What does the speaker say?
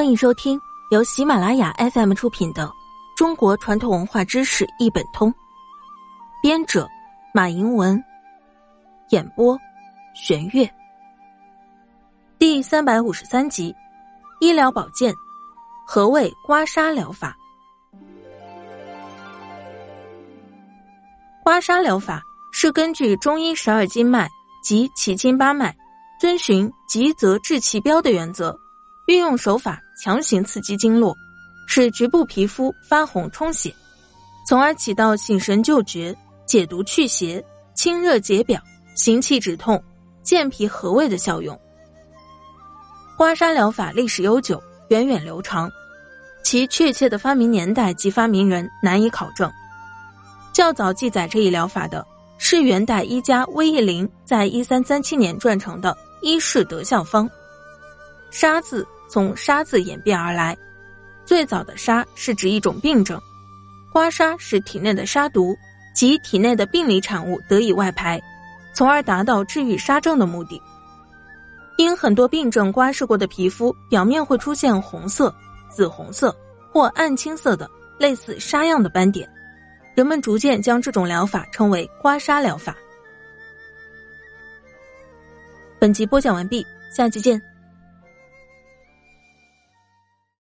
欢迎收听由喜马拉雅 FM 出品的《中国传统文化知识一本通》，编者马迎文，演播玄月。第三百五十三集：医疗保健，何谓刮痧疗法？刮痧疗法是根据中医十二经脉及奇经八脉，遵循急则治其标的原则。运用手法强行刺激经络，使局部皮肤发红充血，从而起到醒神救绝、解毒去邪、清热解表、行气止痛、健脾和胃的效用。刮痧疗法历史悠久，源远流长，其确切的发明年代及发明人难以考证。较早记载这一疗法的是元代医家魏义林在一三三七年撰成的《医事德效方》，沙字。从“沙”字演变而来，最早的“沙”是指一种病症，刮痧使体内的杀毒及体内的病理产物得以外排，从而达到治愈沙症的目的。因很多病症刮拭过的皮肤表面会出现红色、紫红色或暗青色的类似沙样的斑点，人们逐渐将这种疗法称为刮痧疗法。本集播讲完毕，下期见。